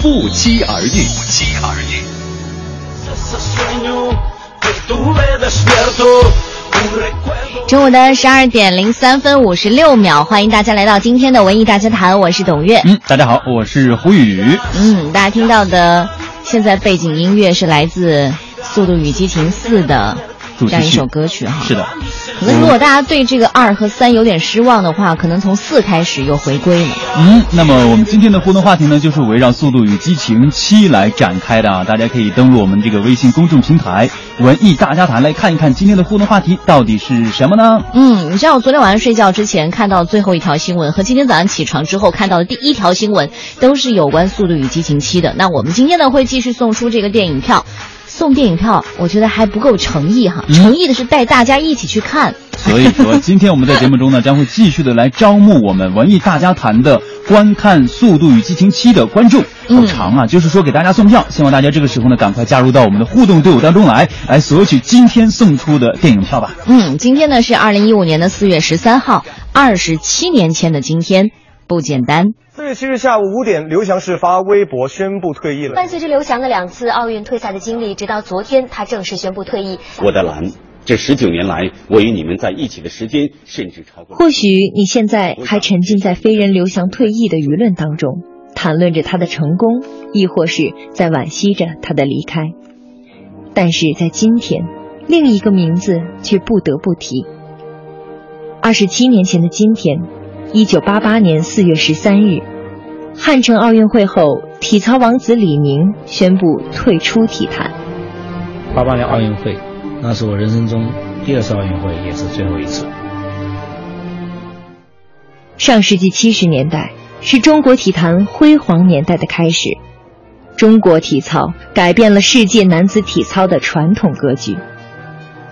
不期而遇。不期而遇。中午的十二点零三分五十六秒，欢迎大家来到今天的文艺大家谈，我是董月。嗯，大家好，我是胡宇。嗯，大家听到的现在背景音乐是来自《速度与激情四》的这样一首歌曲哈。是的。可能如果大家对这个二和三有点失望的话，可能从四开始又回归了。嗯，那么我们今天的互动话题呢，就是围绕《速度与激情七》来展开的啊。大家可以登录我们这个微信公众平台“文艺大家谈”来看一看今天的互动话题到底是什么呢？嗯，你知道我昨天晚上睡觉之前看到最后一条新闻，和今天早上起床之后看到的第一条新闻，都是有关《速度与激情七》的。那我们今天呢，会继续送出这个电影票。送电影票，我觉得还不够诚意哈。诚意的是带大家一起去看。所以说，今天我们在节目中呢，将会继续的来招募我们文艺大家谈的观看《速度与激情七》的观众。好长啊，就是说给大家送票，希望大家这个时候呢，赶快加入到我们的互动队伍当中来，来索取今天送出的电影票吧。嗯，今天呢是二零一五年的四月十三号，二十七年前的今天，不简单。四月七日下午五点，刘翔是发微博宣布退役了。伴随着刘翔的两次奥运退赛的经历，直到昨天，他正式宣布退役。我的蓝，这十九年来，我与你们在一起的时间甚至超过。或许你现在还沉浸在飞人刘翔退役的舆论当中，谈论着他的成功，亦或是在惋惜着他的离开。但是在今天，另一个名字却不得不提。二十七年前的今天。一九八八年四月十三日，汉城奥运会后，体操王子李宁宣布退出体坛。八八年奥运会，那是我人生中第二次奥运会，也是最后一次。上世纪七十年代是中国体坛辉煌年代的开始，中国体操改变了世界男子体操的传统格局，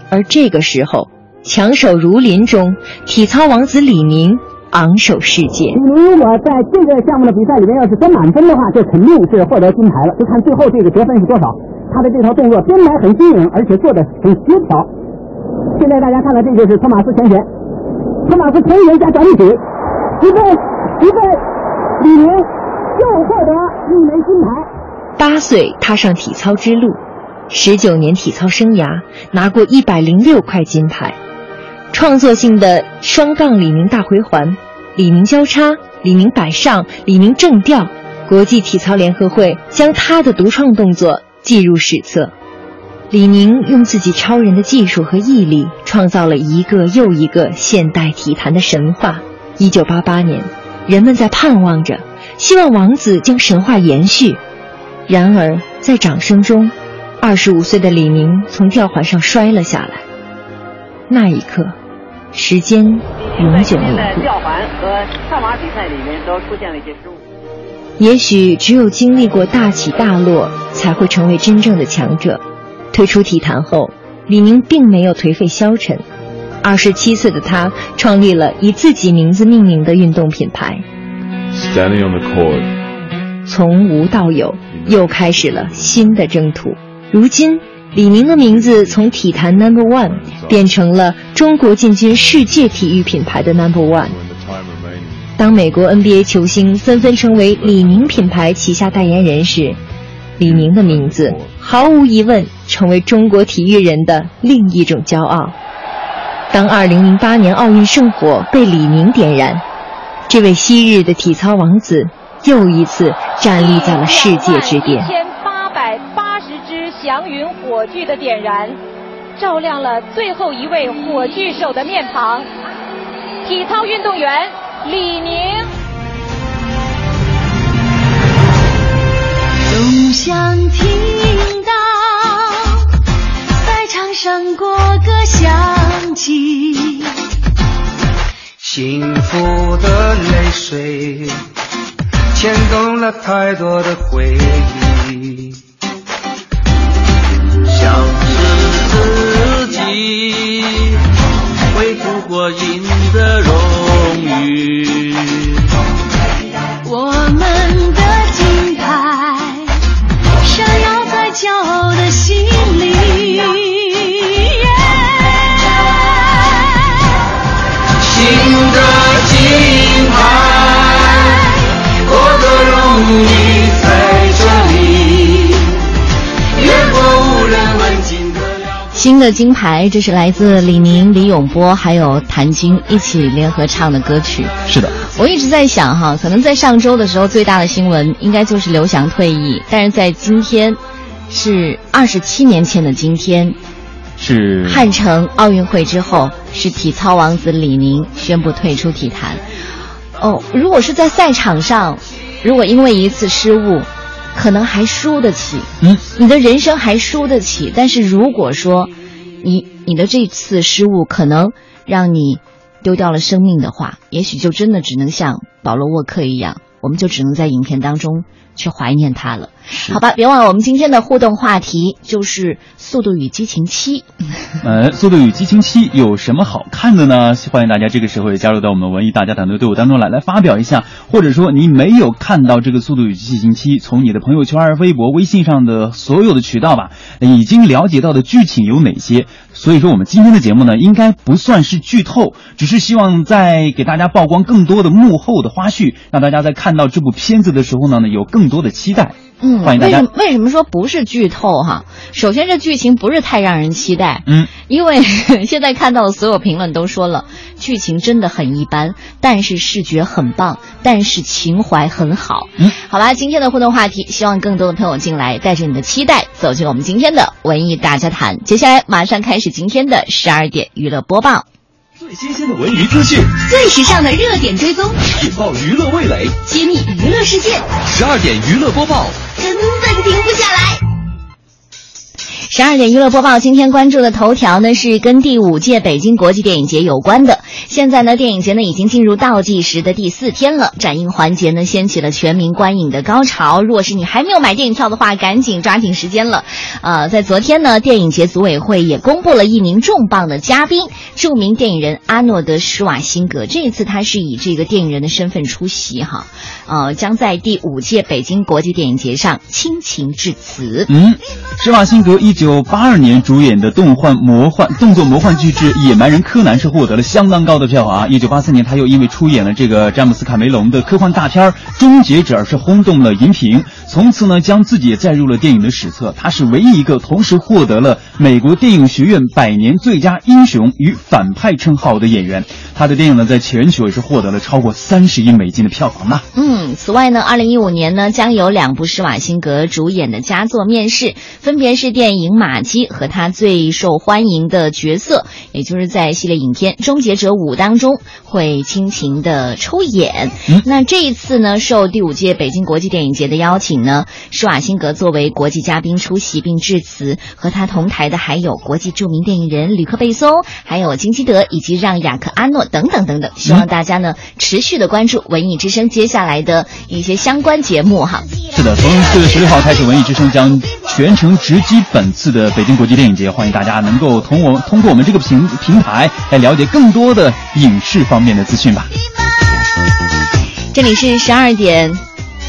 而这个时候，强手如林中，体操王子李宁。昂首世界。如果在这个项目的比赛里面要是得满分的话，就肯定是获得金牌了。就看最后这个得分是多少。他的这套动作编排很新颖，而且做的很协调。现在大家看到，这就是托马斯前旋，托马斯前旋加脚力举，一分一分，李宁又获得一枚金牌。八岁踏上体操之路，十九年体操生涯拿过一百零六块金牌。创作性的双杠李宁大回环、李宁交叉、李宁摆上、李宁正吊，国际体操联合会将他的独创动作记入史册。李宁用自己超人的技术和毅力，创造了一个又一个现代体坛的神话。一九八八年，人们在盼望着，希望王子将神话延续。然而，在掌声中，二十五岁的李宁从吊环上摔了下来。那一刻，时间永久凝固。吊环和跳马比赛里面都出现了一些失误。也许只有经历过大起大落，才会成为真正的强者。退出体坛后，李宁并没有颓废消沉。二十七岁的他创立了以自己名字命名的运动品牌。Standing on the court，从无到有，又开始了新的征途。如今。李宁的名字从体坛 Number One 变成了中国进军世界体育品牌的 Number One。当美国 NBA 球星纷纷成为李宁品牌旗下代言人时，李宁的名字毫无疑问成为中国体育人的另一种骄傲。当2008年奥运圣火被李宁点燃，这位昔日的体操王子又一次站立在了世界之巅。祥云火炬的点燃，照亮了最后一位火炬手的面庞。体操运动员李宁。总想听到在场上国歌响起，幸福的泪水牵动了。了太多的回忆，你会不过赢得荣誉。我们的金牌闪耀在骄傲的心里。新的金牌，获得荣誉新的金牌，这是来自李宁、李永波还有谭晶一起联合唱的歌曲。是的，我一直在想哈，可能在上周的时候最大的新闻应该就是刘翔退役，但是在今天，是二十七年前的今天，是汉城奥运会之后，是体操王子李宁宣布退出体坛。哦，如果是在赛场上，如果因为一次失误，可能还输得起，嗯，你的人生还输得起。但是如果说你你的这次失误可能让你丢掉了生命的话，也许就真的只能像保罗沃克一样，我们就只能在影片当中去怀念他了。好吧，别忘了我们今天的互动话题就是《速度与激情七》。呃，《速度与激情七》有什么好看的呢？欢迎大家这个时候也加入到我们文艺大家谈的队伍当中来，来发表一下。或者说你没有看到这个《速度与激情七》，从你的朋友圈、微博、微信上的所有的渠道吧，已经了解到的剧情有哪些？所以说，我们今天的节目呢，应该不算是剧透，只是希望在给大家曝光更多的幕后的花絮，让大家在看到这部片子的时候呢，有更多的期待。嗯，欢迎大家为什么为什么说不是剧透哈？首先，这剧情不是太让人期待，嗯，因为 现在看到的所有评论都说了，剧情真的很一般，但是视觉很棒，但是情怀很好。嗯，好吧，今天的互动话题，希望更多的朋友进来，带着你的期待走进我们今天的文艺大家谈。接下来马上开始今天的十二点娱乐播报。最新鲜的文娱资讯，最时尚的热点追踪，引爆娱乐味蕾，揭秘娱乐世界，十二点娱乐播报，根本停不下来。十二点娱乐播报，今天关注的头条呢是跟第五届北京国际电影节有关的。现在呢，电影节呢已经进入倒计时的第四天了，展映环节呢掀起了全民观影的高潮。如果是你还没有买电影票的话，赶紧抓紧时间了。呃，在昨天呢，电影节组委会也公布了一名重磅的嘉宾，著名电影人阿诺德·施瓦辛格。这一次他是以这个电影人的身份出席哈，呃，将在第五届北京国际电影节上倾情致辞。嗯，施瓦辛格一九八二年主演的动幻魔幻动作魔幻巨制《野蛮人柯南》是获得了相当高的票房啊。一九八四年，他又因为出演了这个詹姆斯卡梅隆的科幻大片《终结者》是轰动了荧屏，从此呢将自己也载入了电影的史册。他是唯一一个同时获得了美国电影学院百年最佳英雄与反派称号的演员。他的电影呢在全球也是获得了超过三十亿美金的票房呢。嗯，此外呢，二零一五年呢将有两部施瓦辛格主演的佳作面世，分别是电影《马基》和他最受欢迎的角色，也就是在系列影片《终结者五》当中会倾情的出演。嗯、那这一次呢，受第五届北京国际电影节的邀请呢，施瓦辛格作为国际嘉宾出席并致辞，和他同台的还有国际著名电影人吕克贝松，还有金基德以及让·雅克阿诺等等等等。希望大家呢持续的关注文艺之声接下来的一些相关节目哈。是的，从四月十六号开始，文艺之声将全程直击本次的北京国际电影节，欢迎大家能够通我通过我们这个平平台来了解更多的影视方面的资讯吧。这里是十二点。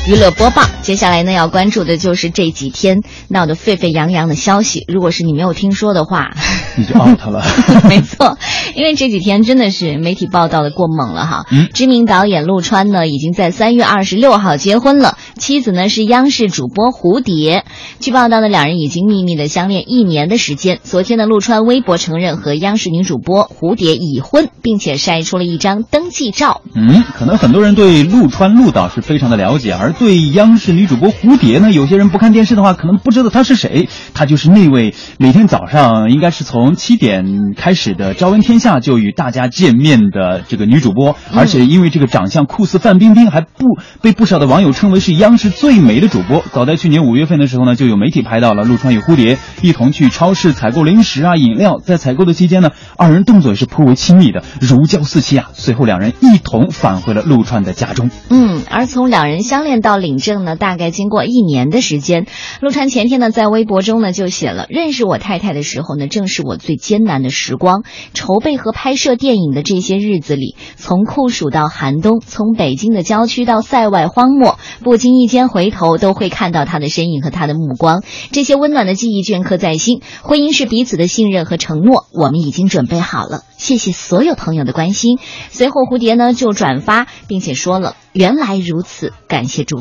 娱乐播报，接下来呢要关注的就是这几天闹得沸沸扬扬的消息。如果是你没有听说的话，你就 out 了。没错，因为这几天真的是媒体报道的过猛了哈。嗯，知名导演陆川呢已经在三月二十六号结婚了，妻子呢是央视主播蝴蝶。据报道呢，两人已经秘密的相恋一年的时间。昨天呢，陆川微博承认和央视女主播蝴蝶已婚，并且晒出了一张登记照。嗯，可能很多人对陆川陆导是非常的了解，而对央视女主播蝴蝶呢，有些人不看电视的话，可能不知道她是谁。她就是那位每天早上应该是从七点开始的《朝闻天下》就与大家见面的这个女主播，而且因为这个长相酷似范冰冰，还不被不少的网友称为是央视最美的主播。早在去年五月份的时候呢，就有媒体拍到了陆川与蝴蝶一同去超市采购零食啊、饮料，在采购的期间呢，二人动作也是颇为亲密的，如胶似漆啊。随后两人一同返回了陆川的家中。嗯，而从两人相恋到到领证呢，大概经过一年的时间。陆川前天呢，在微博中呢就写了：认识我太太的时候呢，正是我最艰难的时光。筹备和拍摄电影的这些日子里，从酷暑到寒冬，从北京的郊区到塞外荒漠，不经意间回头都会看到他的身影和他的目光。这些温暖的记忆镌刻在心。婚姻是彼此的信任和承诺，我们已经准备好了。谢谢所有朋友的关心。随后，蝴蝶呢就转发，并且说了：“原来如此，感谢主”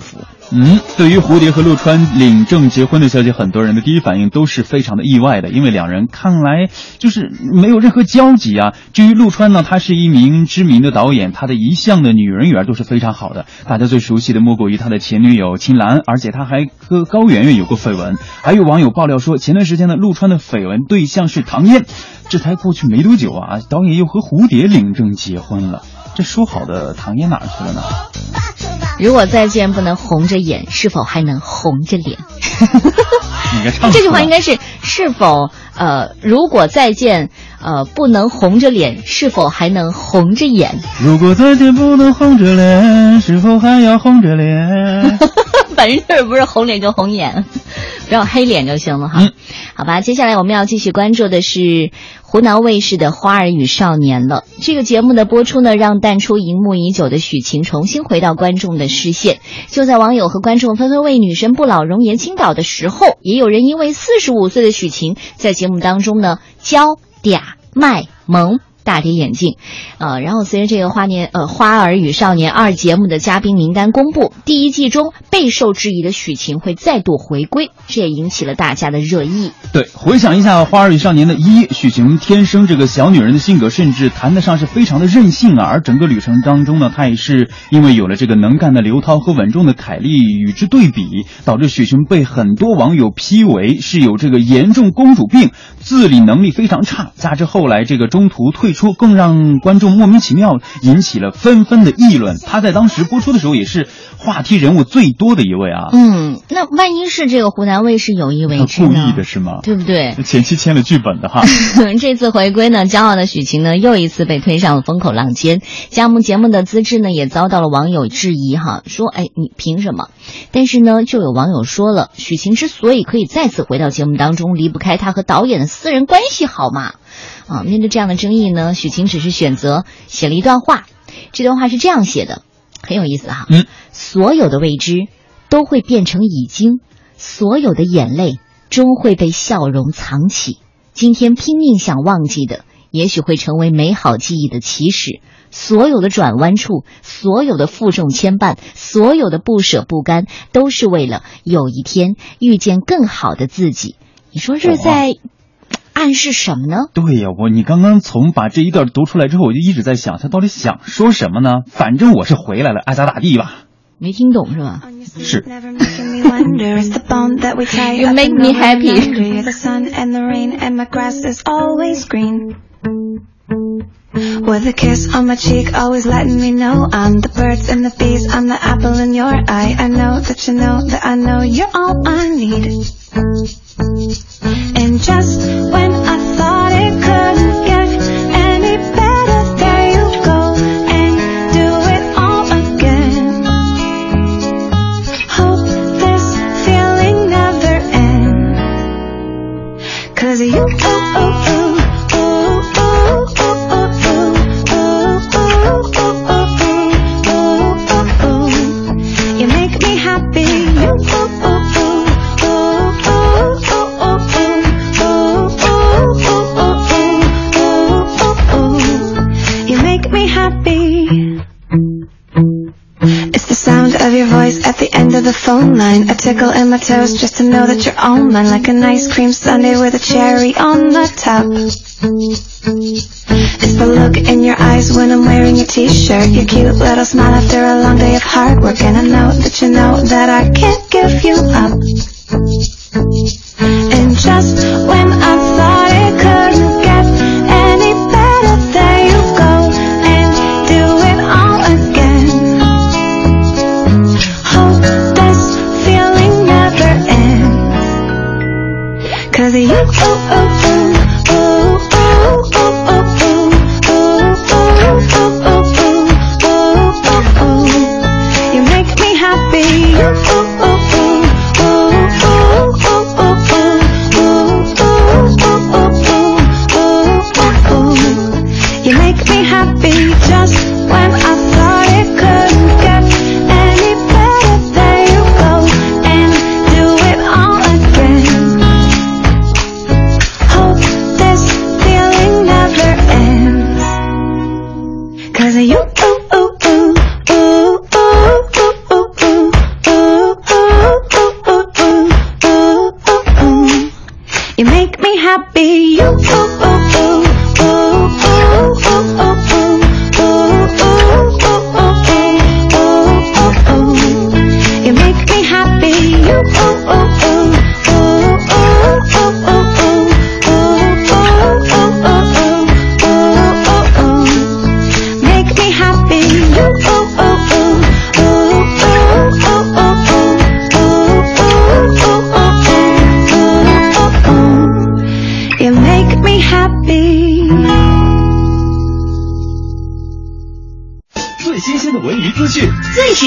嗯，对于蝴蝶和陆川领证结婚的消息，很多人的第一反应都是非常的意外的，因为两人看来就是没有任何交集啊。至于陆川呢，他是一名知名的导演，他的一向的女人缘都是非常好的。大家最熟悉的莫过于他的前女友秦岚，而且他还和高圆圆有过绯闻。还有网友爆料说，前段时间呢，陆川的绯闻对象是唐嫣。这才过去没多久啊，导演又和蝴蝶领证结婚了。这说好的唐嫣哪儿去了呢？如果再见不能红着眼，是否还能红着脸？这句话应该是是否呃，如果再见呃不能红着脸，是否还能红着眼？如果再见不能红着脸，是否还要红着脸？反正就是不是红脸就红眼，不要黑脸就行了哈。嗯、好吧，接下来我们要继续关注的是湖南卫视的《花儿与少年》了。这个节目的播出呢，让淡出荧幕已久的许晴重新回到观众的视线。就在网友和观众纷纷为女神不老容颜倾倒的时候，也有人因为四十五岁的许晴在节目当中呢娇嗲卖萌。大跌眼镜，呃，然后随着这个《花年》呃《花儿与少年二》节目的嘉宾名单公布，第一季中备受质疑的许晴会再度回归，这也引起了大家的热议。对，回想一下《花儿与少年》的一，许晴天生这个小女人的性格，甚至谈得上是非常的任性啊。而整个旅程当中呢，她也是因为有了这个能干的刘涛和稳重的凯丽与之对比，导致许晴被很多网友批为是有这个严重公主病，自理能力非常差，加之后来这个中途退。出更让观众莫名其妙，引起了纷纷的议论。他在当时播出的时候也是话题人物最多的一位啊。嗯，那万一是这个湖南卫视有意为之故意的是吗？对不对？前期签了剧本的哈。这次回归呢，骄傲的许晴呢又一次被推上了风口浪尖。加盟节目的资质呢也遭到了网友质疑哈，说哎你凭什么？但是呢，就有网友说了，许晴之所以可以再次回到节目当中，离不开她和导演的私人关系好吗？啊，面对这样的争议呢，许晴只是选择写了一段话。这段话是这样写的，很有意思哈。嗯，所有的未知都会变成已经，所有的眼泪终会被笑容藏起。今天拼命想忘记的，也许会成为美好记忆的起始。所有的转弯处，所有的负重牵绊，所有的不舍不甘，都是为了有一天遇见更好的自己。你说是在？暗示什么呢？对呀，我你刚刚从把这一段读出来之后，我就一直在想，他到底想说什么呢？反正我是回来了，爱咋咋地吧。没听懂是吧？是。You make me happy. With a kiss on my cheek, always letting me know I'm the birds and the bees, I'm the apple in your eye. I know that you know that I know you're all I need. And just when phone line. A tickle in my toes just to know that you're all mine. Like an ice cream sundae with a cherry on the top. It's the look in your eyes when I'm wearing your t-shirt. Your cute little smile after a long day of hard work. And I know that you know that I can't give you up.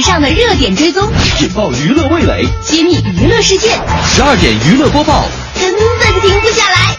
时尚的热点追踪，引爆娱乐味蕾，揭秘娱乐事件。十二点娱乐播报，根本停不下来。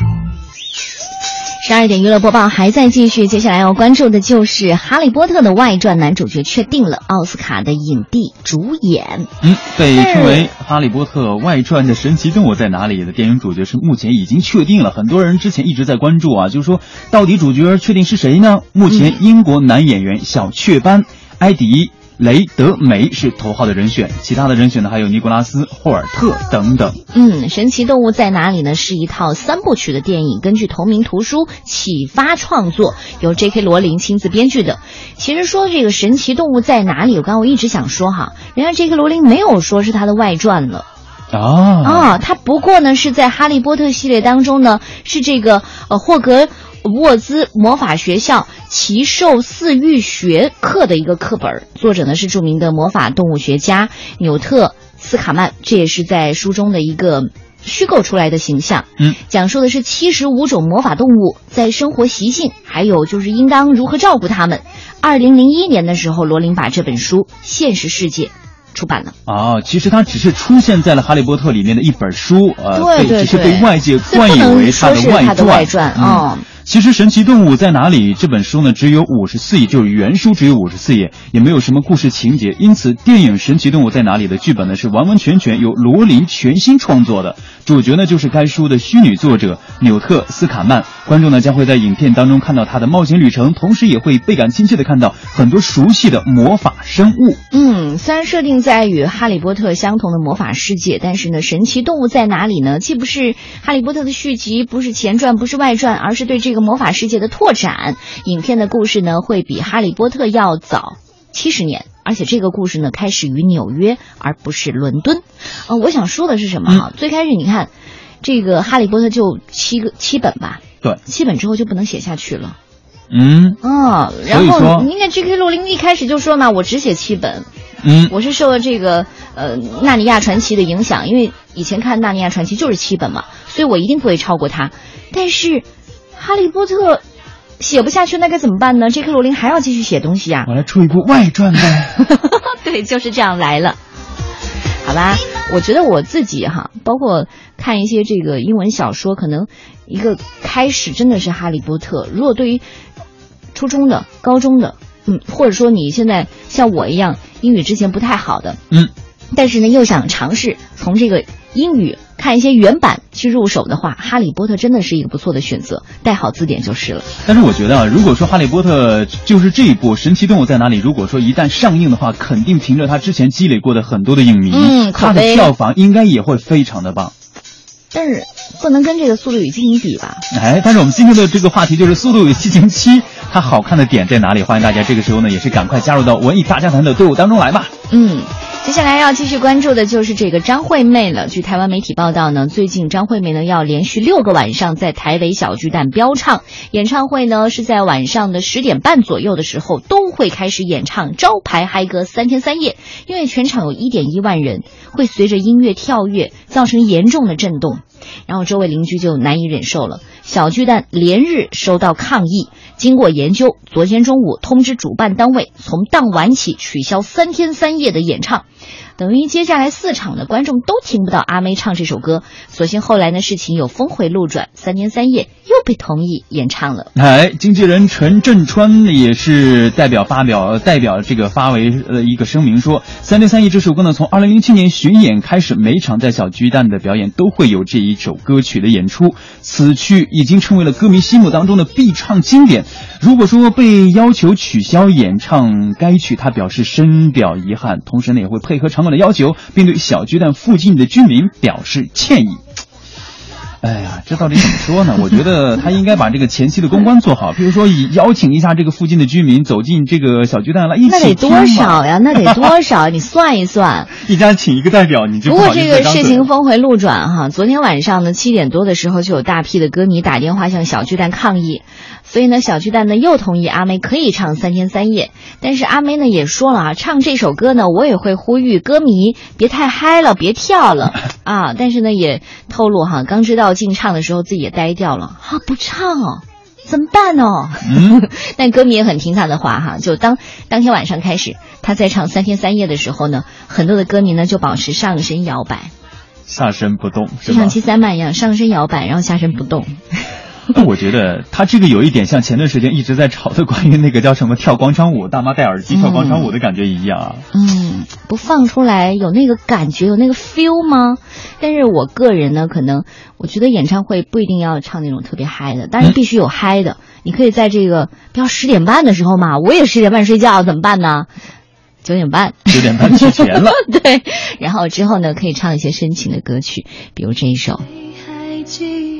十二点娱乐播报还在继续，接下来要关注的就是《哈利波特》的外传男主角确定了，奥斯卡的影帝主演。嗯，被称为《哈利波特外传》的神奇动物在哪里的电影主角是目前已经确定了，很多人之前一直在关注啊，就是说到底主角确定是谁呢？目前英国男演员小雀斑埃迪。雷德梅是头号的人选，其他的人选呢还有尼古拉斯霍尔特等等。嗯，神奇动物在哪里呢？是一套三部曲的电影，根据同名图书启发创作，由 J.K. 罗琳亲自编剧的。其实说这个神奇动物在哪里，我刚刚我一直想说哈，人家 J.K. 罗琳没有说是他的外传了。啊啊，他不过呢是在《哈利波特》系列当中呢，是这个呃霍格沃兹魔法学校奇兽饲育学课的一个课本，作者呢是著名的魔法动物学家纽特斯卡曼，这也是在书中的一个虚构出来的形象。嗯，讲述的是七十五种魔法动物在生活习性，还有就是应当如何照顾它们。二零零一年的时候，罗琳把这本书现实世界。出版了。哦，其实它只是出现在了《哈利波特》里面的一本书，呃，对对只是被外界冠以为它的外传。外传嗯，其实《神奇动物在哪里》这本书呢，只有五十四页，就是原书只有五十四页，也没有什么故事情节，因此电影《神奇动物在哪里》的剧本呢是完完全全由罗琳全新创作的，主角呢就是该书的虚拟作者纽特斯卡曼。观众呢将会在影片当中看到他的冒险旅程，同时也会倍感亲切的看到很多熟悉的魔法生物。嗯，虽然设定在与《哈利波特》相同的魔法世界，但是呢，《神奇动物在哪里》呢？既不是《哈利波特》的续集，不是前传，不是外传，而是对这个魔法世界的拓展。影片的故事呢，会比《哈利波特》要早七十年，而且这个故事呢，开始于纽约，而不是伦敦。呃，我想说的是什么哈？最开始你看，这个《哈利波特》就七个七本吧。对，七本之后就不能写下去了。嗯，哦，然后你看 J.K. 罗琳一开始就说嘛，我只写七本。嗯，我是受了这个呃《纳尼亚传奇》的影响，因为以前看《纳尼亚传奇》就是七本嘛，所以我一定不会超过它。但是《哈利波特》写不下去，那该怎么办呢？J.K. 罗琳还要继续写东西呀。我来出一部外传呗。对，就是这样来了。好吧，我觉得我自己哈，包括看一些这个英文小说，可能一个开始真的是《哈利波特》。如果对于初中的、高中的，嗯，或者说你现在像我一样英语之前不太好的，嗯，但是呢又想尝试从这个英语看一些原版去入手的话，《哈利波特》真的是一个不错的选择，带好字典就是了。但是我觉得啊，如果说《哈利波特》就是这一部《神奇动物在哪里》，如果说一旦上映的话，肯定凭着它之前积累过的很多的影迷，嗯，它的票房应该也会非常的棒。但是不能跟这个《速度与激情》比吧？哎，但是我们今天的这个话题就是《速度与激情七》，它好看的点在哪里？欢迎大家这个时候呢，也是赶快加入到文艺大家谈的队伍当中来吧。嗯。接下来要继续关注的就是这个张惠妹了。据台湾媒体报道呢，最近张惠妹呢要连续六个晚上在台北小巨蛋飙唱，演唱会呢是在晚上的十点半左右的时候都会开始演唱招牌嗨歌三天三夜，因为全场有一点一万人，会随着音乐跳跃，造成严重的震动，然后周围邻居就难以忍受了。小巨蛋连日收到抗议，经过研究，昨天中午通知主办单位，从当晚起取消三天三夜的演唱。等于接下来四场的观众都听不到阿妹唱这首歌。所幸后来呢，事情有峰回路转，三天三夜又被同意演唱了。哎，经纪人陈振川也是代表发表代表这个发为呃一个声明说，三天三夜这首歌呢，从二零零七年巡演开始，每场在小巨蛋的表演都会有这一首歌曲的演出。此曲已经成为了歌迷心目当中的必唱经典。如果说被要求取消演唱该曲，他表示深表遗憾，同时呢也会配合场馆的要求，并对小巨蛋附近的居民表示歉意。哎呀，这到底怎么说呢？我觉得他应该把这个前期的公关做好，比如说以邀请一下这个附近的居民走进这个小巨蛋来一起那得多少呀？那得多少？你算一算。一家请一个代表，你就不过这个事情峰回路转哈。昨天晚上呢，七点多的时候就有大批的歌迷打电话向小巨蛋抗议，所以呢，小巨蛋呢又同意阿妹可以唱三天三夜。但是阿妹呢也说了啊，唱这首歌呢，我也会呼吁歌迷别太嗨了，别跳了 啊。但是呢，也透露哈，刚知道。进唱的时候自己也呆掉了啊！不唱哦，怎么办呢？嗯，但歌迷也很听他的话哈，就当当天晚上开始，他在唱三天三夜的时候呢，很多的歌迷呢就保持上身摇摆，下身不动，就像？七三曼一样，上身摇摆，然后下身不动。那我觉得他这个有一点像前段时间一直在吵的关于那个叫什么跳广场舞，大妈戴耳机跳广场舞的感觉一样啊。嗯，不放出来有那个感觉，有那个 feel 吗？但是我个人呢，可能我觉得演唱会不一定要唱那种特别嗨的，但是必须有嗨的。你可以在这个不要十点半的时候嘛，我也十点半睡觉，怎么办呢？九点半，九点半之前了。对，然后之后呢，可以唱一些深情的歌曲，比如这一首。还记得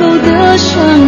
后的伤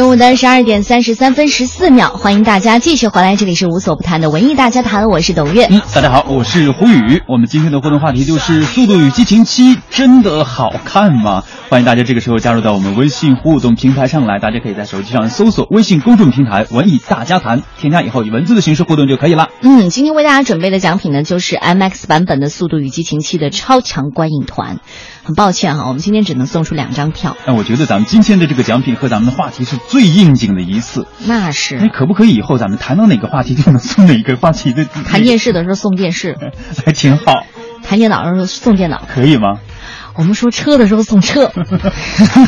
中午的十二点三十三分十四秒，欢迎大家继续回来，这里是无所不谈的文艺大家谈，我是董月。嗯，大家好，我是胡宇。我们今天的互动话题就是《速度与激情七》真的好看吗？欢迎大家这个时候加入到我们微信互动平台上来，大家可以在手机上搜索微信公众平台“文艺大家谈”，添加以后以文字的形式互动就可以了。嗯，今天为大家准备的奖品呢，就是 MX 版本的《速度与激情七》的超强观影团。很抱歉哈，我们今天只能送出两张票。哎，我觉得咱们今天的这个奖品和咱们的话题是最应景的一次。那是。那，可不可以以后咱们谈到哪个话题就能送哪个话题的？谈电视的时候送电视，还挺好。谈电脑的时候送电脑，可以吗？我们说车的时候送车，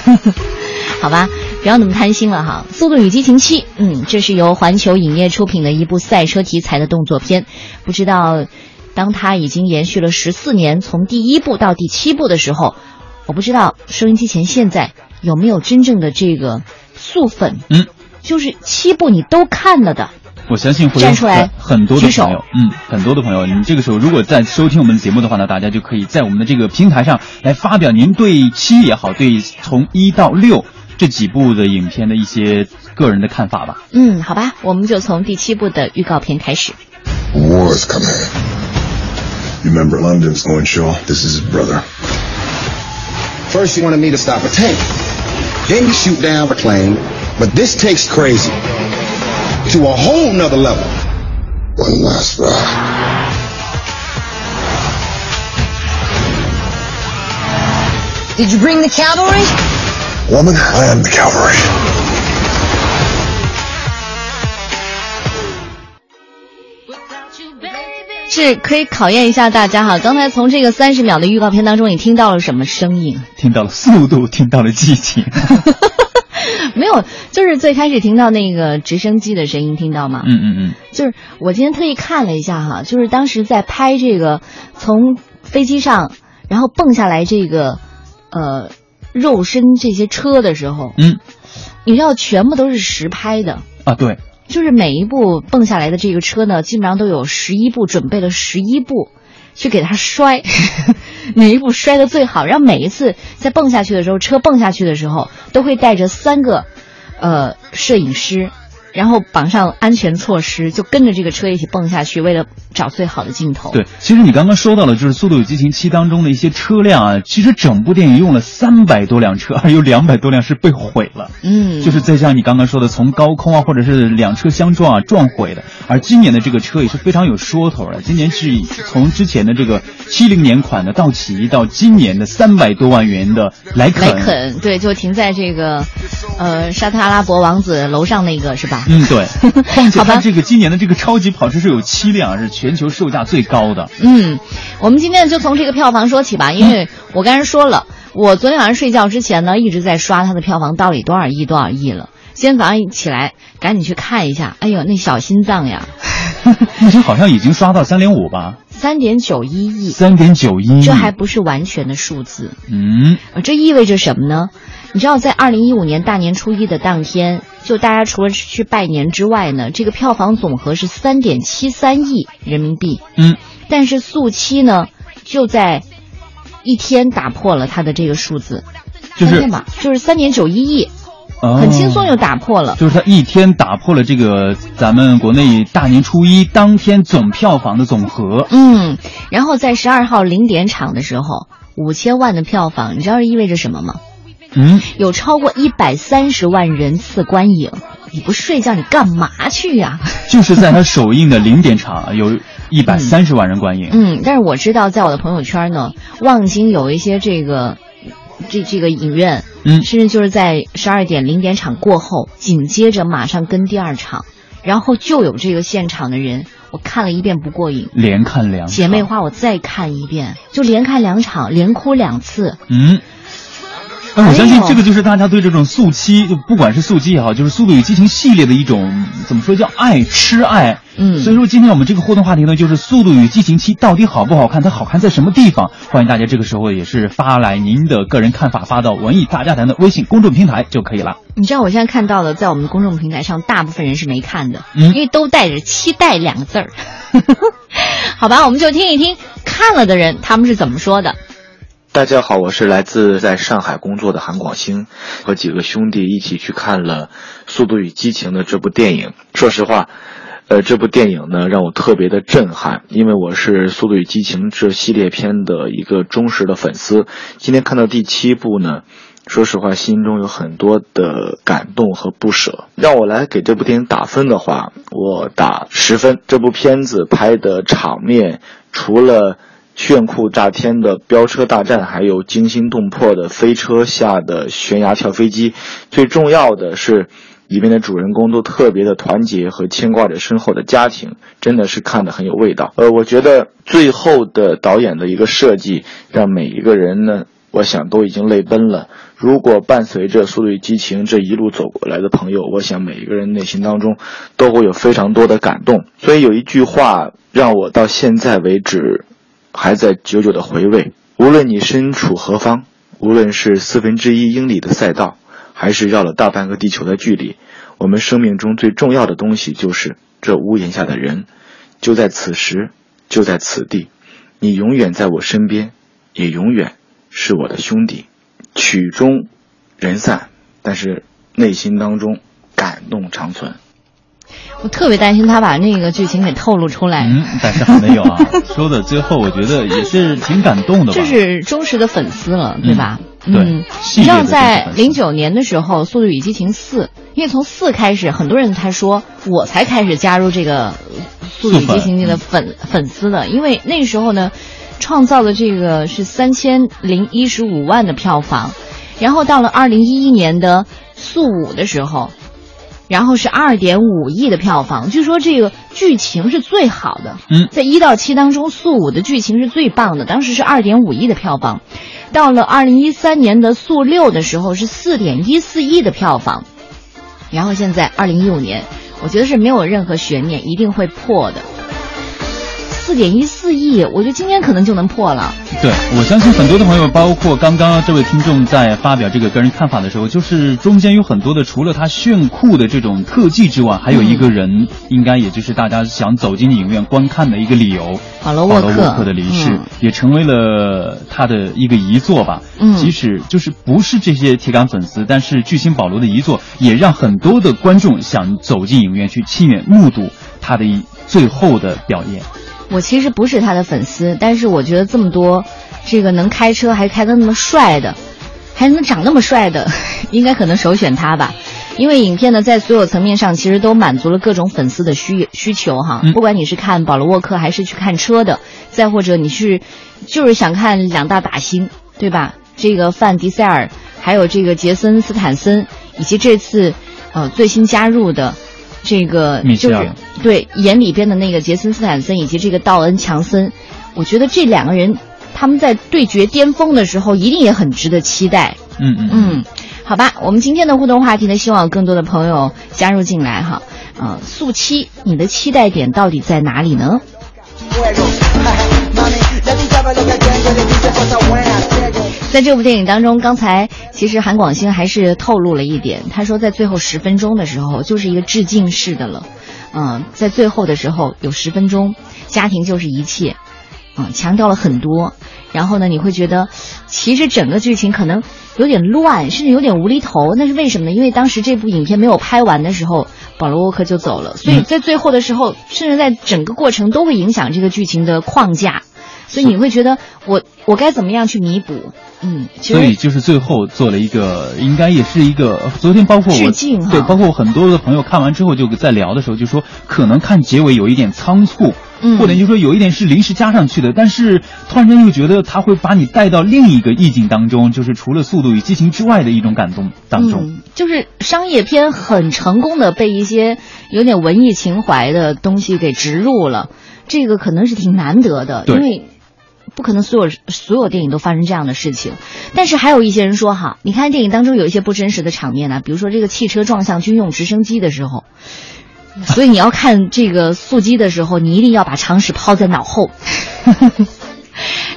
好吧，不要那么贪心了哈。《速度与激情七》，嗯，这是由环球影业出品的一部赛车题材的动作片。不知道，当它已经延续了十四年，从第一部到第七部的时候，我不知道收音机前现在有没有真正的这个素粉，嗯，就是七部你都看了的。我相信会有站出来很很多的朋友，嗯，很多的朋友，你这个时候如果在收听我们的节目的话呢，大家就可以在我们的这个平台上来发表您对七也好，对从一到六这几部的影片的一些个人的看法吧。嗯，好吧，我们就从第七部的预告片开始。War is coming. You remember London's going Shaw? This is his brother. First, you wanted me to stop a tank. Then you shoot down a plane. But this takes crazy to a whole nother level. One last ride. Did you bring the cavalry? Woman, I am the cavalry. 是可以考验一下大家哈。刚才从这个三十秒的预告片当中，你听到了什么声音？听到了速度，听到了激情。没有，就是最开始听到那个直升机的声音，听到吗？嗯嗯嗯，就是我今天特意看了一下哈，就是当时在拍这个从飞机上然后蹦下来这个呃肉身这些车的时候，嗯，你知道全部都是实拍的，啊，对，就是每一步蹦下来的这个车呢，基本上都有十一步，准备了十一步去给它摔，每一步摔的最好，然后每一次在蹦下去的时候，车蹦下去的时候，都会带着三个呃摄影师。然后绑上安全措施，就跟着这个车一起蹦下去，为了找最好的镜头。对，其实你刚刚说到了，就是《速度与激情七》当中的一些车辆啊，其实整部电影用了三百多辆车，还有两百多辆是被毁了。嗯，就是再像你刚刚说的，从高空啊，或者是两车相撞啊撞毁的。而今年的这个车也是非常有说头的，今年是以从之前的这个七零年款的道奇到今年的三百多万元的莱肯。莱肯对，就停在这个呃沙特阿拉伯王子楼上那个是吧？嗯，对。况且它这个今年的这个超级跑车是有七辆，是全球售价最高的。嗯，我们今天就从这个票房说起吧，因为我刚才说了，我昨天晚上睡觉之前呢，一直在刷它的票房到底多少亿多少亿了。今天早上一起来，赶紧去看一下，哎呦，那小心脏呀！目 前好像已经刷到三点五吧？三点九一亿。三点九一亿，这还不是完全的数字。嗯，呃，这意味着什么呢？你知道，在二零一五年大年初一的当天，就大家除了去拜年之外呢，这个票房总和是三点七三亿人民币。嗯，但是速七呢，就在一天打破了它的这个数字，就是就是三点九一亿。哦、很轻松就打破了，就是它一天打破了这个咱们国内大年初一当天总票房的总和。嗯，然后在十二号零点场的时候，五千万的票房，你知道这意味着什么吗？嗯，有超过一百三十万人次观影。你不睡觉，你干嘛去呀、啊？就是在他首映的零点场，有一百三十万人观影。嗯，但是我知道，在我的朋友圈呢，望京有一些这个。这这个影院，嗯，甚至就是在十二点零点场过后，紧接着马上跟第二场，然后就有这个现场的人，我看了一遍不过瘾，连看两场，姐妹花我再看一遍，就连看两场，连哭两次，嗯。那我相信这个就是大家对这种速七，就不管是速七也好，就是《速度与激情》系列的一种怎么说叫爱痴爱。嗯，所以说今天我们这个互动话题呢，就是《速度与激情七》到底好不好看？它好看在什么地方？欢迎大家这个时候也是发来您的个人看法，发到文艺大家谈的微信公众平台就可以了。你知道我现在看到的，在我们公众平台上，大部分人是没看的，嗯，因为都带着期待两个字儿。好吧，我们就听一听看了的人他们是怎么说的。大家好，我是来自在上海工作的韩广兴，和几个兄弟一起去看了《速度与激情》的这部电影。说实话，呃，这部电影呢让我特别的震撼，因为我是《速度与激情》这系列片的一个忠实的粉丝。今天看到第七部呢，说实话，心中有很多的感动和不舍。让我来给这部电影打分的话，我打十分。这部片子拍的场面，除了炫酷炸天的飙车大战，还有惊心动魄的飞车下的悬崖跳飞机，最重要的是，里面的主人公都特别的团结和牵挂着身后的家庭，真的是看得很有味道。呃，我觉得最后的导演的一个设计，让每一个人呢我想都已经泪奔了。如果伴随着《速度与激情》这一路走过来的朋友，我想每一个人内心当中都会有非常多的感动。所以有一句话让我到现在为止还在久久的回味：无论你身处何方，无论是四分之一英里的赛道，还是绕了大半个地球的距离，我们生命中最重要的东西就是这屋檐下的人，就在此时，就在此地，你永远在我身边，也永远是我的兄弟。曲终人散，但是内心当中感动长存。我特别担心他把那个剧情给透露出来。嗯，但是还没有啊。说的最后，我觉得也是挺感动的吧。这是忠实的粉丝了，对吧？嗯，对。你知道在零九年的时候，《速度与激情四》，因为从四开始，很多人他说我才开始加入这个《速度与激情》的粉粉丝的，因为那时候呢。创造的这个是三千零一十五万的票房，然后到了二零一一年的速五的时候，然后是二点五亿的票房。据说这个剧情是最好的，嗯，在一到七当中，速五的剧情是最棒的，当时是二点五亿的票房。到了二零一三年的速六的时候是四点一四亿的票房，然后现在二零一五年，我觉得是没有任何悬念，一定会破的。四点一四亿，我觉得今天可能就能破了。对，我相信很多的朋友，包括刚刚这位听众在发表这个个人看法的时候，就是中间有很多的，除了他炫酷的这种特技之外，还有一个人，应该也就是大家想走进影院观看的一个理由。保罗沃克，的离世也成为了他的一个遗作吧。嗯，即使就是不是这些铁杆粉丝，但是巨星保罗的遗作也让很多的观众想走进影院去亲眼目睹他的一最后的表演。我其实不是他的粉丝，但是我觉得这么多，这个能开车还开的那么帅的，还能长那么帅的，应该可能首选他吧。因为影片呢，在所有层面上其实都满足了各种粉丝的需需求哈。嗯、不管你是看保罗沃克，还是去看车的，再或者你是就是想看两大打星，对吧？这个范迪塞尔，还有这个杰森斯坦森，以及这次呃最新加入的。这个就是对演里边的那个杰森斯坦森以及这个道恩强森，我觉得这两个人他们在对决巅峰的时候一定也很值得期待。嗯嗯嗯，好吧，我们今天的互动话题呢，希望有更多的朋友加入进来哈。呃，速七，你的期待点到底在哪里呢？在这部电影当中，刚才其实韩广星还是透露了一点，他说在最后十分钟的时候就是一个致敬式的了，嗯，在最后的时候有十分钟，家庭就是一切，嗯，强调了很多，然后呢，你会觉得其实整个剧情可能有点乱，甚至有点无厘头，那是为什么呢？因为当时这部影片没有拍完的时候，保罗沃克就走了，所以在最后的时候，甚至在整个过程都会影响这个剧情的框架。所以你会觉得我我该怎么样去弥补？嗯，所以就是最后做了一个，应该也是一个。昨天包括我对，包括很多的朋友看完之后就在聊的时候就说，可能看结尾有一点仓促，嗯，或者就说有一点是临时加上去的，但是突然间又觉得他会把你带到另一个意境当中，就是除了《速度与激情》之外的一种感动当中。嗯，就是商业片很成功的被一些有点文艺情怀的东西给植入了，这个可能是挺难得的，因为。不可能所有所有电影都发生这样的事情，但是还有一些人说哈，你看电影当中有一些不真实的场面呢，比如说这个汽车撞向军用直升机的时候，所以你要看这个速激的时候，你一定要把常识抛在脑后。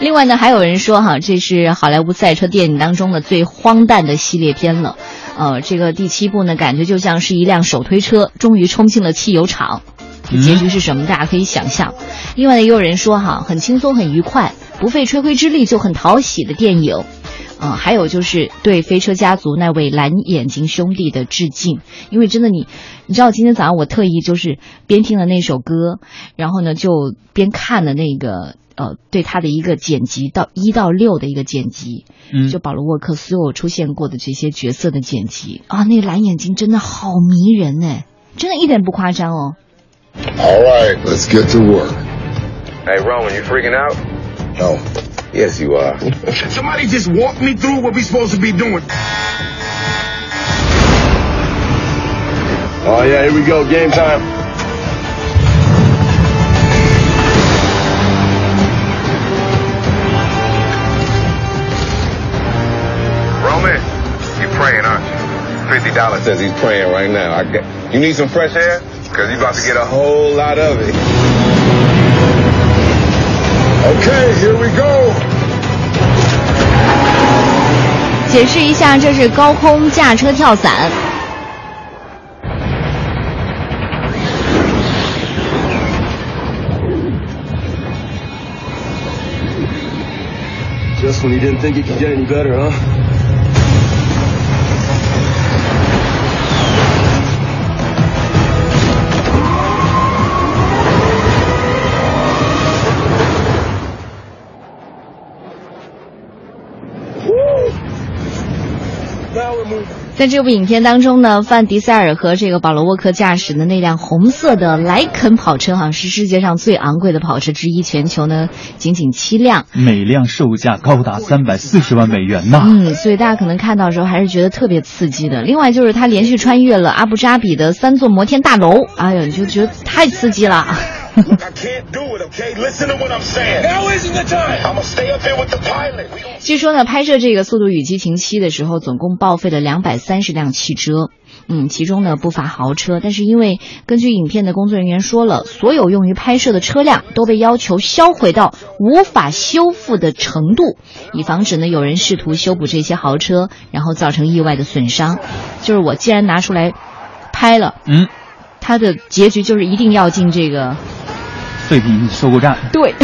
另外呢，还有人说哈，这是好莱坞赛车电影当中的最荒诞的系列片了，呃，这个第七部呢，感觉就像是一辆手推车终于冲进了汽油厂。结局是什么？大家可以想象。另外呢，也有人说哈，很轻松、很愉快，不费吹灰之力就很讨喜的电影。嗯，还有就是对飞车家族那位蓝眼睛兄弟的致敬，因为真的你，你知道今天早上我特意就是边听了那首歌，然后呢就边看了那个呃对他的一个剪辑到一到六的一个剪辑，嗯，就保罗沃克所有出现过的这些角色的剪辑啊，那蓝眼睛真的好迷人哎，真的一点不夸张哦。All right, let's get to work. Hey, Roman, you freaking out? Oh, yes, you are. Somebody just walk me through what we're supposed to be doing. Oh, yeah, here we go. Game time. Roman, you praying, aren't you? $50 says he's praying right now. I got, you need some fresh air? Because you're about to get a whole lot of it. Okay, here we go. 解释一下，这是高空驾车跳伞。Just when you didn't think it could get any better, huh? 在这部影片当中呢，范迪塞尔和这个保罗沃克驾驶的那辆红色的莱肯跑车，好像是世界上最昂贵的跑车之一，全球呢仅仅七辆。每辆售价高达三百四十万美元呐！嗯，所以大家可能看到的时候还是觉得特别刺激的。另外就是他连续穿越了阿布扎比的三座摩天大楼，哎呀，你就觉得太刺激了。I can't do it, okay? Listen to what I'm saying. Now isn't the time. I'm gonna stay up there with the pilot. We gonna 据说呢，拍摄这个《速度与激情七》的时候，总共报废了两百三十辆汽车，嗯，其中呢不乏豪车。但是因为根据影片的工作人员说了，所有用于拍摄的车辆都被要求销毁到无法修复的程度，以防止呢有人试图修补这些豪车，然后造成意外的损伤。就是我既然拿出来拍了，嗯，它的结局就是一定要进这个废品收购站。对。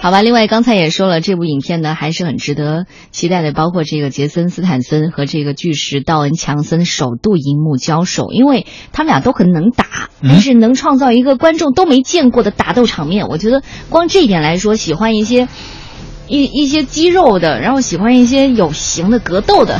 好吧，另外刚才也说了，这部影片呢还是很值得期待的，包括这个杰森斯坦森和这个巨石道恩强森首度荧幕交手，因为他们俩都很能打，但是能创造一个观众都没见过的打斗场面，我觉得光这一点来说，喜欢一些一一些肌肉的，然后喜欢一些有型的格斗的。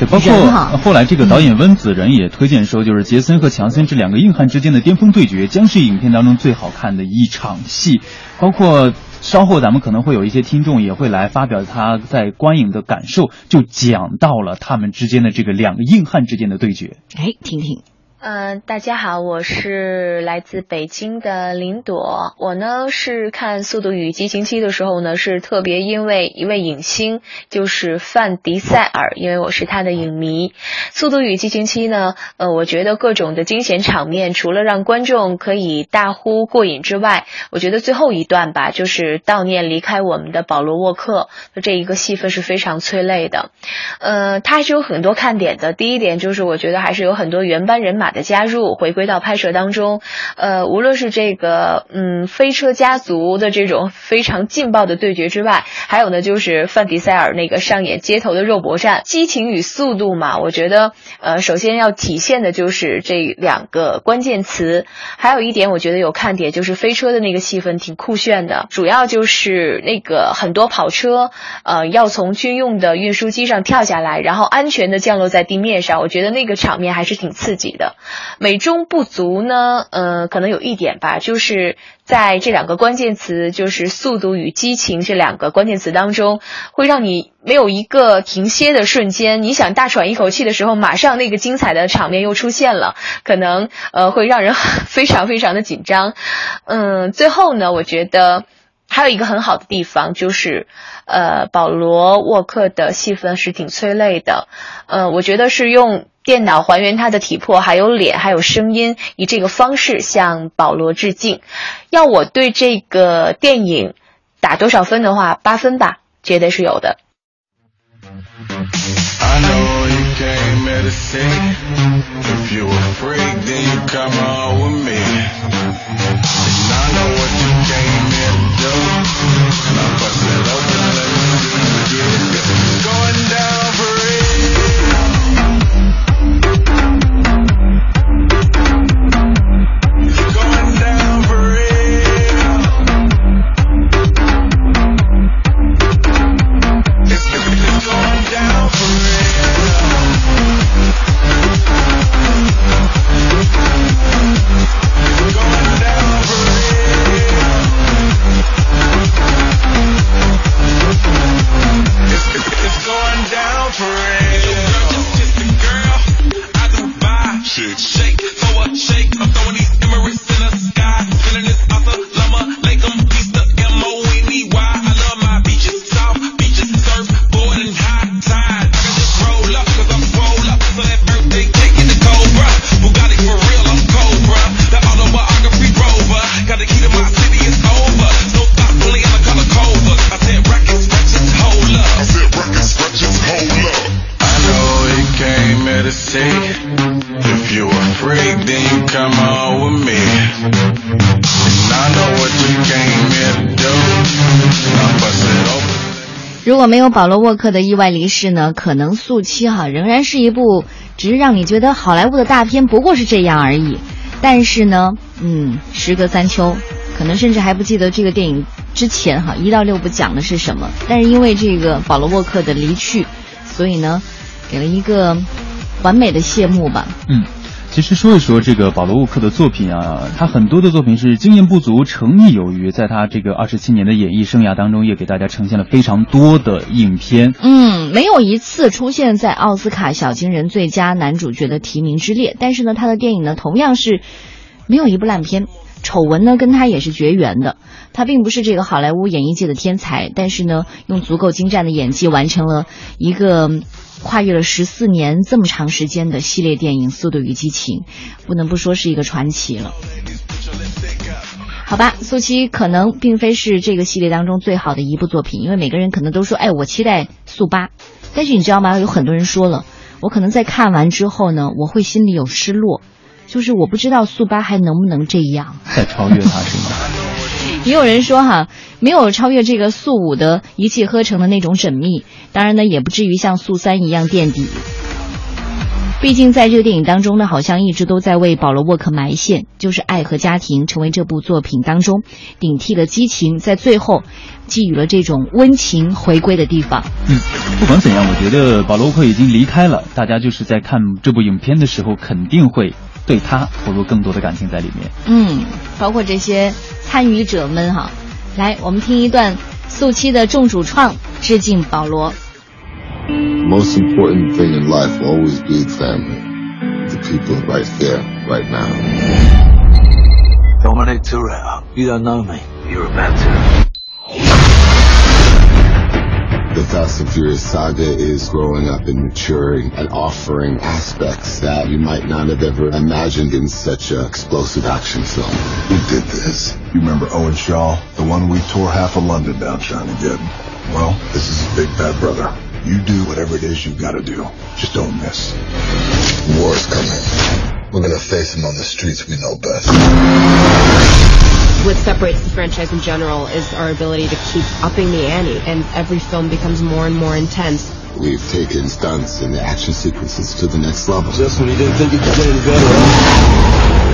对，包括后来这个导演温子仁也推荐说，就是杰森和强森这两个硬汉之间的巅峰对决，将是影片当中最好看的一场戏。包括稍后咱们可能会有一些听众也会来发表他在观影的感受，就讲到了他们之间的这个两个硬汉之间的对决。哎，听听。嗯、呃，大家好，我是来自北京的林朵。我呢是看《速度与激情七》的时候呢，是特别因为一位影星，就是范迪塞尔，因为我是他的影迷。《速度与激情七》呢，呃，我觉得各种的惊险场面，除了让观众可以大呼过瘾之外，我觉得最后一段吧，就是悼念离开我们的保罗沃克这一个戏份是非常催泪的。呃，它还是有很多看点的。第一点就是我觉得还是有很多原班人马。的加入回归到拍摄当中，呃，无论是这个嗯飞车家族的这种非常劲爆的对决之外，还有呢就是范迪塞尔那个上演街头的肉搏战，激情与速度嘛，我觉得呃首先要体现的就是这两个关键词，还有一点我觉得有看点就是飞车的那个戏份挺酷炫的，主要就是那个很多跑车呃要从军用的运输机上跳下来，然后安全的降落在地面上，我觉得那个场面还是挺刺激的。美中不足呢，呃，可能有一点吧，就是在这两个关键词，就是速度与激情这两个关键词当中，会让你没有一个停歇的瞬间。你想大喘一口气的时候，马上那个精彩的场面又出现了，可能呃会让人 非常非常的紧张。嗯，最后呢，我觉得。还有一个很好的地方就是，呃，保罗沃克的戏份是挺催泪的，呃，我觉得是用电脑还原他的体魄，还有脸，还有声音，以这个方式向保罗致敬。要我对这个电影打多少分的话，八分吧，绝对是有的。I know you 没有保罗沃克的意外离世呢，可能《速七》哈仍然是一部只是让你觉得好莱坞的大片不过是这样而已。但是呢，嗯，时隔三秋，可能甚至还不记得这个电影之前哈一到六部讲的是什么。但是因为这个保罗沃克的离去，所以呢，给了一个完美的谢幕吧。嗯。其实说一说这个保罗沃克的作品啊，他很多的作品是经验不足，诚意有余。在他这个二十七年的演艺生涯当中，也给大家呈现了非常多的影片。嗯，没有一次出现在奥斯卡小金人最佳男主角的提名之列。但是呢，他的电影呢，同样是没有一部烂片。丑闻呢，跟他也是绝缘的。他并不是这个好莱坞演艺界的天才，但是呢，用足够精湛的演技完成了一个。跨越了十四年这么长时间的系列电影《速度与激情》，不能不说是一个传奇了。好吧，《速七》可能并非是这个系列当中最好的一部作品，因为每个人可能都说：“哎，我期待《速八》。”但是你知道吗？有很多人说了，我可能在看完之后呢，我会心里有失落，就是我不知道《速八》还能不能这样 再超越他，是吗？也有人说哈，没有超越这个速五的一气呵成的那种缜密，当然呢，也不至于像速三一样垫底。毕竟在这个电影当中呢，好像一直都在为保罗沃克埋线，就是爱和家庭成为这部作品当中顶替了激情，在最后寄予了这种温情回归的地方。嗯，不管怎样，我觉得保罗沃克已经离开了，大家就是在看这部影片的时候，肯定会对他投入更多的感情在里面。嗯，包括这些。参与者们哈，来，我们听一段速七的众主创致敬保罗。Most important thing in life will always be family. The people right there, right now. Dominic Toretto, you don't know me. You're about to. The Fast and Furious saga is growing up and maturing and offering aspects that you might not have ever imagined in such an explosive action film. We did this. You remember Owen Shaw? The one we tore half of London down trying to get? Well, this is big bad brother. You do whatever it is you gotta do. Just don't miss. War is coming. We're gonna face him on the streets we know best. What separates the franchise in general is our ability to keep upping the ante, and every film becomes more and more intense. We've taken stunts and the action sequences to the next level. Just when you didn't think it could get any better.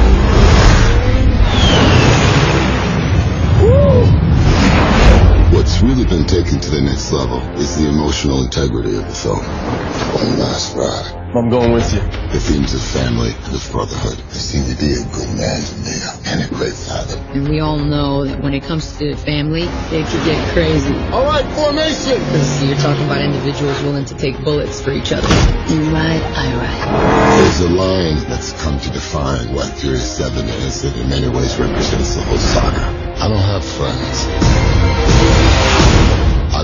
Really been taken to the next level is the emotional integrity of the film. One last ride. I'm going with you. The themes of family and of brotherhood. You seem to be a good man to me and a great father. And we all know that when it comes to family, it can get crazy. All right, formation! Because you're talking about individuals willing to take bullets for each other. You ride, I ride. There's a line that's come to define what Furious 7 is that in many ways represents the whole saga. I don't have friends.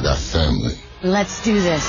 Got family. Let's do this.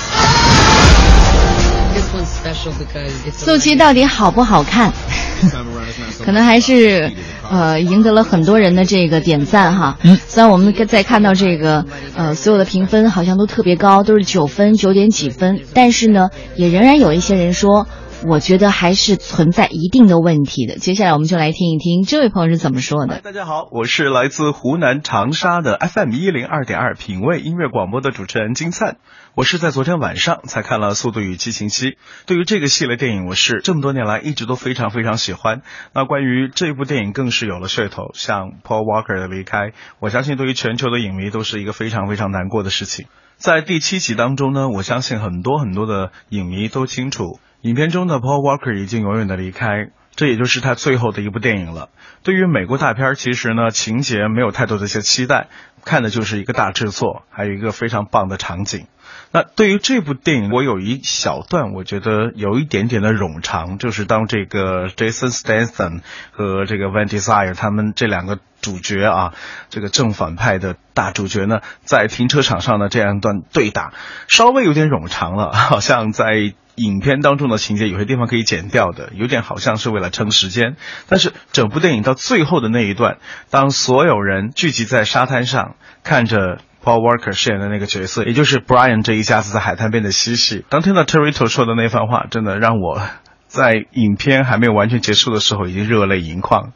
素七到底好不好看？可能还是呃赢得了很多人的这个点赞哈。嗯，虽然我们在看到这个呃所有的评分好像都特别高，都是九分九点几分，但是呢，也仍然有一些人说。我觉得还是存在一定的问题的。接下来我们就来听一听这位朋友是怎么说的。大家好，我是来自湖南长沙的 FM 一零二点二品味音乐广播的主持人金灿。我是在昨天晚上才看了《速度与激情七》，对于这个系列电影，我是这么多年来一直都非常非常喜欢。那关于这部电影更是有了噱头，像 Paul Walker 的离开，我相信对于全球的影迷都是一个非常非常难过的事情。在第七集当中呢，我相信很多很多的影迷都清楚。影片中的 Paul Walker 已经永远的离开，这也就是他最后的一部电影了。对于美国大片，其实呢情节没有太多的一些期待，看的就是一个大制作，还有一个非常棒的场景。那对于这部电影，我有一小段我觉得有一点点的冗长，就是当这个 Jason Statham 和这个 Van Desire 他们这两个主角啊，这个正反派的大主角呢，在停车场上的这样一段对打，稍微有点冗长了，好像在。影片当中的情节有些地方可以剪掉的，有点好像是为了撑时间。但是整部电影到最后的那一段，当所有人聚集在沙滩上，看着 Paul Walker 饰演的那个角色，也就是 Brian 这一家子在海滩边的嬉戏，当听到 Territo 说的那番话，真的让我。在影片还没有完全结束的时候已经热泪盈眶，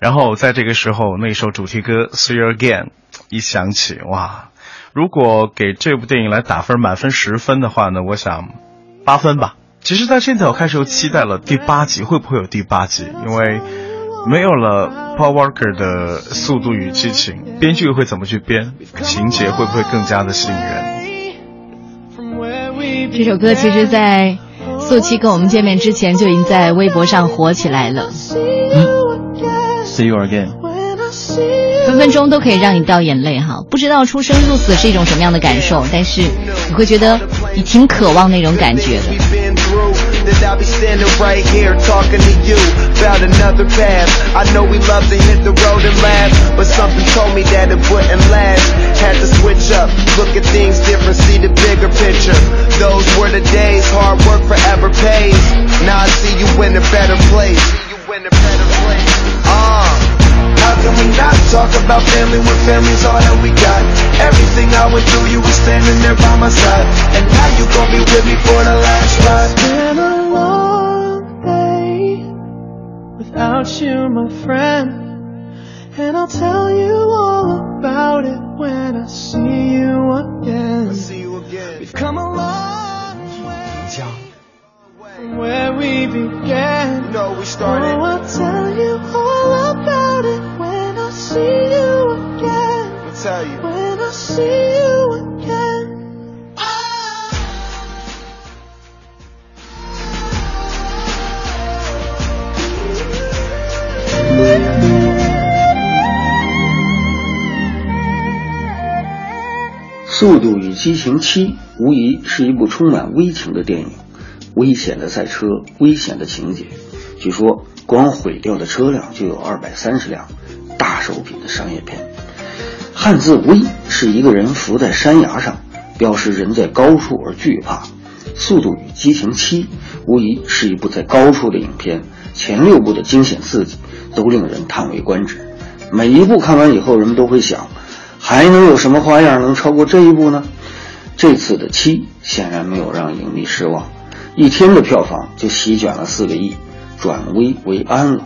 然后在这个时候那首主题歌《See You Again》一响起，哇！如果给这部电影来打分，满分十分的话呢，我想八分吧。其实，在现在我开始又期待了第八集，会不会有第八集？因为没有了 Paul Walker 的《速度与激情》，编剧会怎么去编？情节会不会更加的吸引人？这首歌其实，在素七跟我们见面之前就已经在微博上火起来了。嗯，See you again。分分钟都可以让你掉眼泪哈！不知道出生入死是一种什么样的感受，但是你会觉得你挺渴望那种感觉的。 that I'll be standing right here talking to you about another path. I know we love to hit the road and laugh, but something told me that it wouldn't last. Had to switch up, look at things different, see the bigger picture. Those were the days, hard work forever pays. Now I see you in a better place. See you in a better place. Uh. Can we not talk about family when family's all that we got? Everything I went through, you were standing there by my side. And now you gon' be with me for the last ride. It's been a long day without you, my friend. And I'll tell you all about it when I see you again. See you again. We've come a long way from where we began. No, we started. Oh, I'll tell you all about it I《速度与激情七》无疑是一部充满危情的电影，危险的赛车，危险的情节。据说光毁掉的车辆就有二百三十辆，大手笔的商业片。汉字“危”是一个人浮在山崖上，表示人在高处而惧怕。《速度与激情七》无疑是一部在高处的影片，前六部的惊险刺激都令人叹为观止。每一部看完以后，人们都会想。还能有什么花样能超过这一部呢？这次的七显然没有让影迷失望，一天的票房就席卷了四个亿，转危为安了。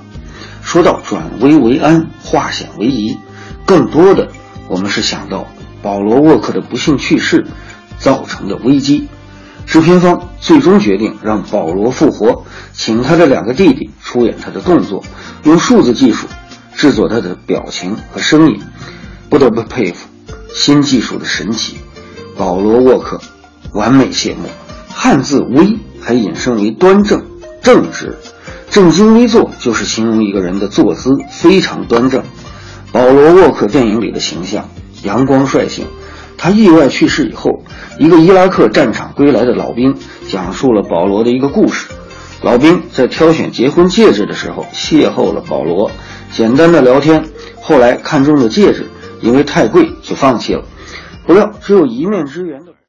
说到转危为安，化险为夷，更多的我们是想到保罗沃克的不幸去世造成的危机。制片方最终决定让保罗复活，请他的两个弟弟出演他的动作，用数字技术制作他的表情和声音。不得不佩服新技术的神奇，保罗沃克完美谢幕。汉字“威”还引申为端正、正直，正襟危坐就是形容一个人的坐姿非常端正。保罗沃克电影里的形象阳光率性，他意外去世以后，一个伊拉克战场归来的老兵讲述了保罗的一个故事。老兵在挑选结婚戒指的时候邂逅了保罗，简单的聊天，后来看中了戒指。因为太贵，就放弃了。不料只有一面之缘的。